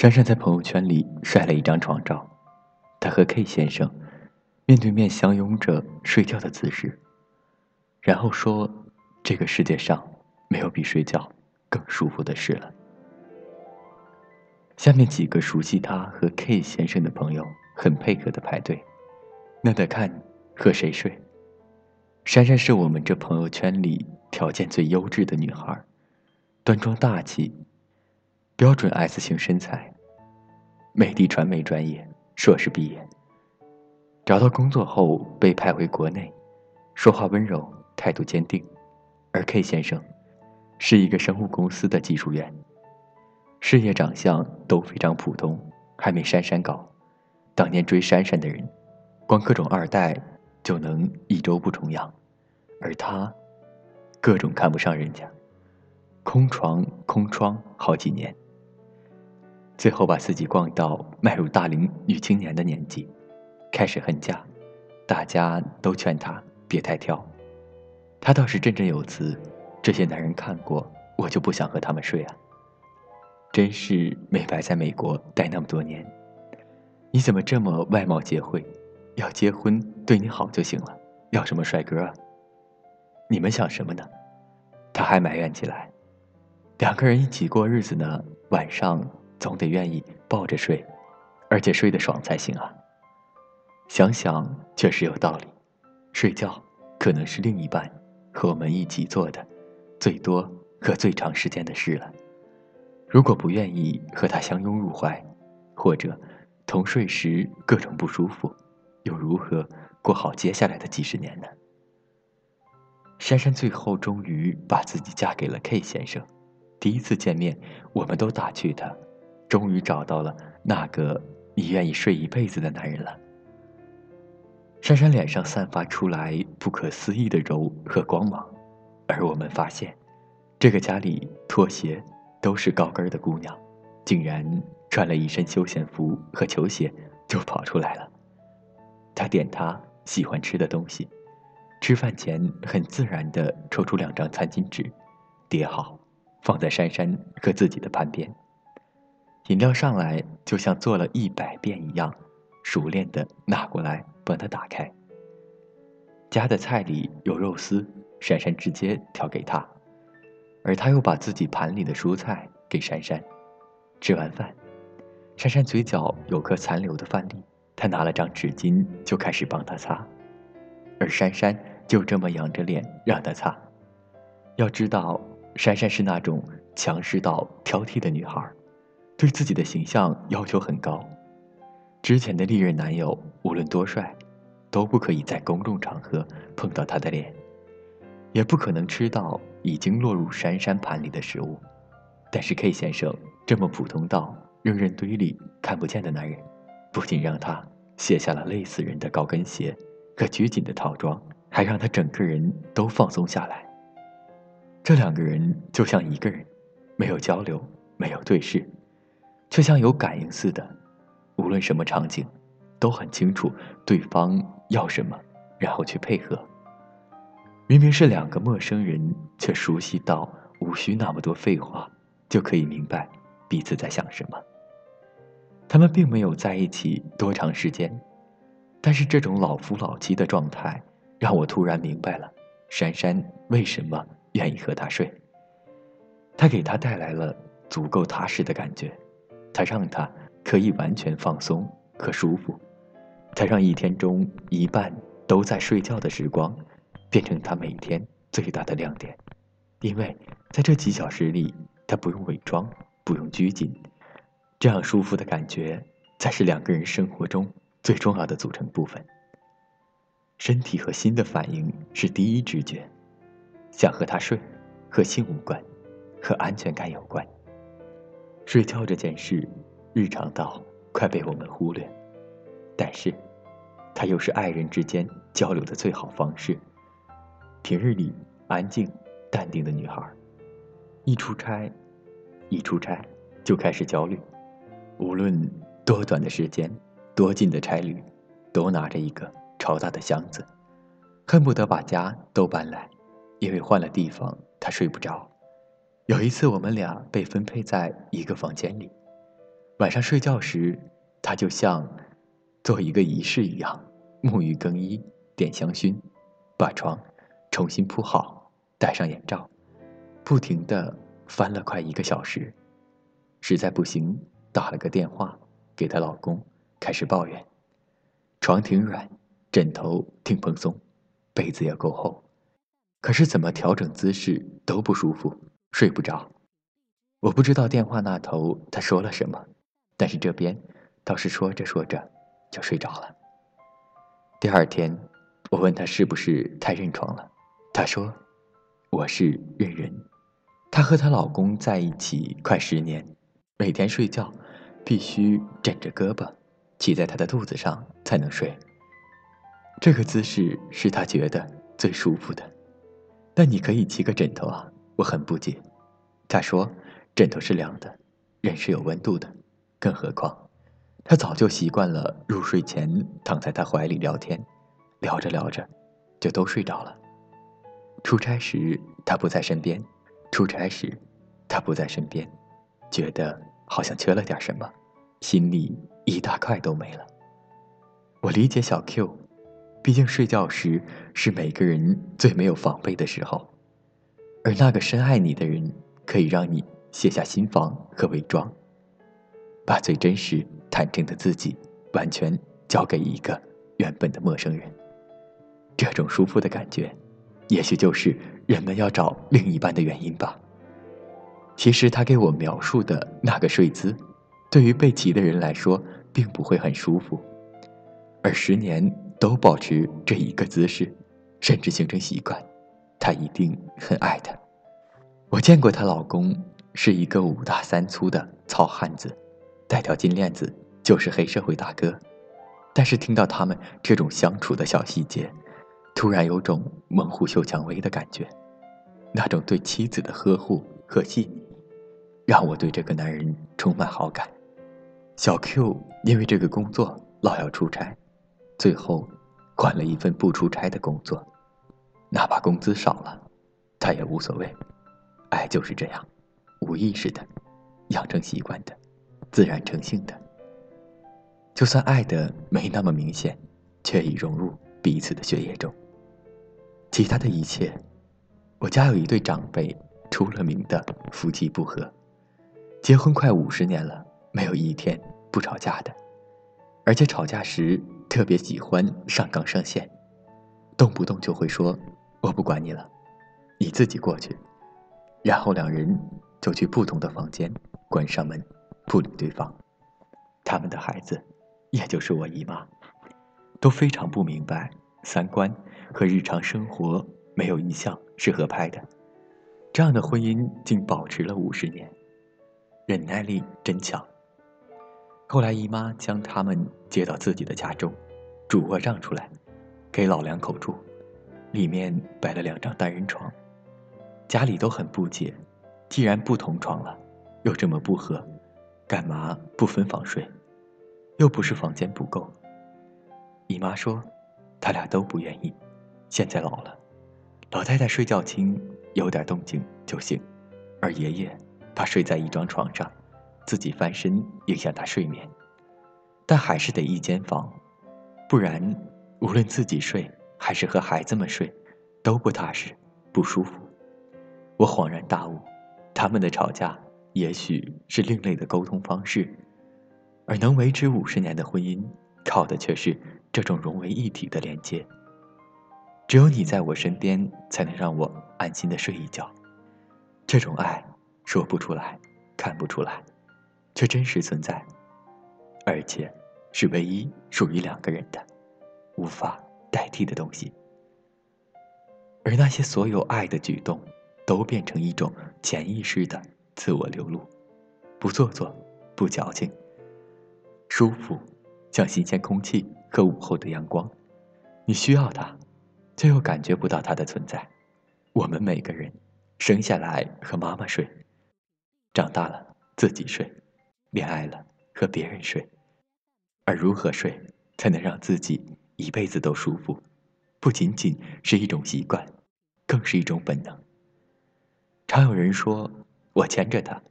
珊珊在朋友圈里晒了一张床照，她和 K 先生面对面相拥着睡觉的姿势，然后说：“这个世界上没有比睡觉更舒服的事了。”下面几个熟悉他和 K 先生的朋友很配合的排队，那得看和谁睡。珊珊是我们这朋友圈里条件最优质的女孩，端庄大气，标准 S 型身材，美的传媒专业硕士毕业。找到工作后被派回国内，说话温柔，态度坚定。而 K 先生是一个生物公司的技术员，事业长相都非常普通，还没珊珊高。当年追珊珊的人，光各种二代就能一周不重样。而他，各种看不上人家，空床空窗好几年，最后把自己逛到迈入大龄女青年的年纪，开始恨嫁，大家都劝她别太挑，她倒是振振有词：“这些男人看过，我就不想和他们睡啊。”真是没白在美国待那么多年，你怎么这么外貌协会？要结婚对你好就行了，要什么帅哥啊？你们想什么呢？他还埋怨起来。两个人一起过日子呢，晚上总得愿意抱着睡，而且睡得爽才行啊。想想确实有道理，睡觉可能是另一半和我们一起做的最多和最长时间的事了。如果不愿意和他相拥入怀，或者同睡时各种不舒服，又如何过好接下来的几十年呢？珊珊最后终于把自己嫁给了 K 先生。第一次见面，我们都打趣他：“终于找到了那个你愿意睡一辈子的男人了。”珊珊脸上散发出来不可思议的柔和光芒，而我们发现，这个家里拖鞋都是高跟的姑娘，竟然穿了一身休闲服和球鞋就跑出来了。他点她喜欢吃的东西。吃饭前，很自然地抽出两张餐巾纸，叠好，放在珊珊和自己的盘边。饮料上来，就像做了一百遍一样，熟练地拿过来帮他打开。夹的菜里有肉丝，珊珊直接挑给他，而他又把自己盘里的蔬菜给珊珊。吃完饭，珊珊嘴角有颗残留的饭粒，他拿了张纸巾就开始帮她擦。而珊珊就这么仰着脸让他擦。要知道，珊珊是那种强势到挑剔的女孩，对自己的形象要求很高。之前的历任男友无论多帅，都不可以在公众场合碰到她的脸，也不可能吃到已经落入珊珊盘里的食物。但是 K 先生这么普通到扔人堆里看不见的男人，不仅让他卸下了累死人的高跟鞋。可拘谨的套装，还让他整个人都放松下来。这两个人就像一个人，没有交流，没有对视，却像有感应似的，无论什么场景，都很清楚对方要什么，然后去配合。明明是两个陌生人，却熟悉到无需那么多废话，就可以明白彼此在想什么。他们并没有在一起多长时间。但是这种老夫老妻的状态，让我突然明白了，珊珊为什么愿意和他睡。他给他带来了足够踏实的感觉，他让他可以完全放松和舒服，他让一天中一半都在睡觉的时光，变成他每天最大的亮点，因为在这几小时里，他不用伪装，不用拘谨，这样舒服的感觉，才是两个人生活中。最重要的组成部分，身体和心的反应是第一直觉。想和他睡，和性无关，和安全感有关。睡觉这件事，日常到快被我们忽略，但是，它又是爱人之间交流的最好方式。平日里安静、淡定的女孩，一出差，一出差就开始焦虑，无论多短的时间。多近的差旅，都拿着一个超大的箱子，恨不得把家都搬来，因为换了地方他睡不着。有一次我们俩被分配在一个房间里，晚上睡觉时，他就像做一个仪式一样，沐浴更衣，点香薰，把床重新铺好，戴上眼罩，不停的翻了快一个小时。实在不行，打了个电话给她老公，开始抱怨：床挺软，枕头挺蓬松，被子也够厚，可是怎么调整姿势都不舒服，睡不着。我不知道电话那头他说了什么。但是这边倒是说着说着就睡着了。第二天，我问他是不是太认床了，他说：“我是认人。”她和她老公在一起快十年，每天睡觉必须枕着胳膊，骑在他的肚子上才能睡。这个姿势是他觉得最舒服的。那你可以骑个枕头啊，我很不解。他说：“枕头是凉的，人是有温度的。”更何况，他早就习惯了入睡前躺在他怀里聊天，聊着聊着，就都睡着了。出差时他不在身边，出差时他不在身边，觉得好像缺了点什么，心里一大块都没了。我理解小 Q，毕竟睡觉时是每个人最没有防备的时候，而那个深爱你的人，可以让你卸下心防和伪装。把最真实、坦诚的自己完全交给一个原本的陌生人，这种舒服的感觉，也许就是人们要找另一半的原因吧。其实他给我描述的那个睡姿，对于被骑的人来说并不会很舒服，而十年都保持这一个姿势，甚至形成习惯，他一定很爱她。我见过她老公是一个五大三粗的糙汉子。戴条金链子就是黑社会大哥，但是听到他们这种相处的小细节，突然有种猛虎嗅蔷薇的感觉，那种对妻子的呵护和细腻，让我对这个男人充满好感。小 Q 因为这个工作老要出差，最后换了一份不出差的工作，哪怕工资少了，他也无所谓。爱就是这样，无意识的，养成习惯的。自然成性的，就算爱的没那么明显，却已融入彼此的血液中。其他的一切，我家有一对长辈出了名的夫妻不和，结婚快五十年了，没有一天不吵架的，而且吵架时特别喜欢上纲上线，动不动就会说：“我不管你了，你自己过去。”然后两人就去不同的房间，关上门。不理对方，他们的孩子，也就是我姨妈，都非常不明白三观和日常生活没有一项是合拍的。这样的婚姻竟保持了五十年，忍耐力真强。后来姨妈将他们接到自己的家中，主卧让出来，给老两口住，里面摆了两张单人床。家里都很不解，既然不同床了，又这么不和。干嘛不分房睡？又不是房间不够。姨妈说，他俩都不愿意。现在老了，老太太睡觉轻，有点动静就醒，而爷爷怕睡在一张床上，自己翻身影响他睡眠，但还是得一间房，不然无论自己睡还是和孩子们睡，都不踏实，不舒服。我恍然大悟，他们的吵架。也许是另类的沟通方式，而能维持五十年的婚姻，靠的却是这种融为一体的连接。只有你在我身边，才能让我安心的睡一觉。这种爱，说不出来，看不出来，却真实存在，而且是唯一属于两个人的，无法代替的东西。而那些所有爱的举动，都变成一种潜意识的。自我流露，不做作，不矫情，舒服，像新鲜空气和午后的阳光。你需要它，却又感觉不到它的存在。我们每个人，生下来和妈妈睡，长大了自己睡，恋爱了和别人睡。而如何睡才能让自己一辈子都舒服，不仅仅是一种习惯，更是一种本能。常有人说。我牵着他，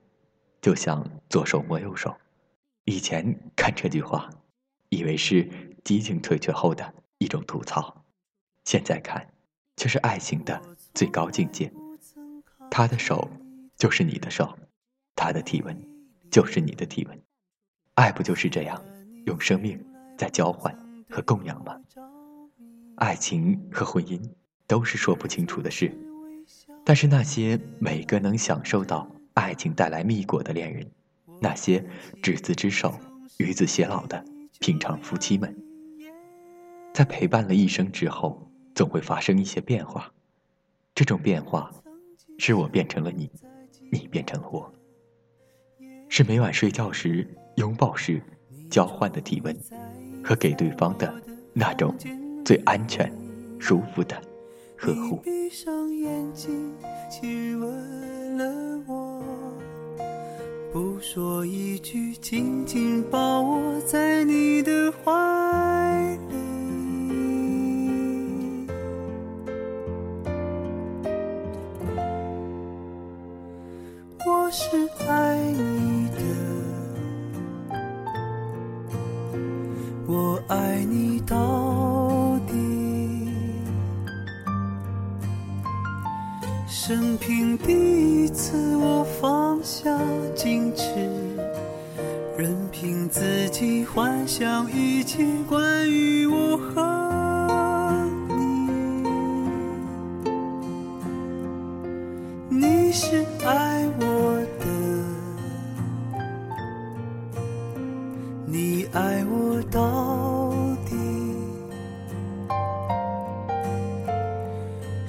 就像左手摸右手，以前看这句话，以为是激情退却后的一种吐槽，现在看，却是爱情的最高境界。他的手，就是你的手；他的体温，就是你的体温。爱不就是这样，用生命在交换和供养吗？爱情和婚姻都是说不清楚的事，但是那些每个能享受到爱情带来蜜果的恋人。那些执子之手，与子偕老的平常夫妻们，在陪伴了一生之后，总会发生一些变化。这种变化，是我变成了你，你变成了我。是每晚睡觉时拥抱时交换的体温，和给对方的那种最安全、舒服的呵护。闭上眼睛亲吻了我不说一句，紧紧抱我在你的怀里。次，我放下矜持，任凭自己幻想一切关于我和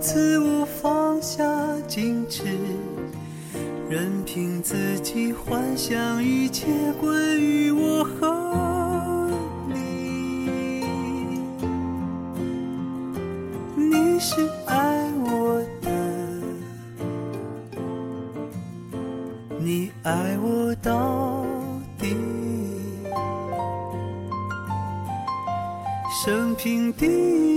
次，我放下矜持，任凭自己幻想一切归于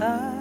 深深去爱。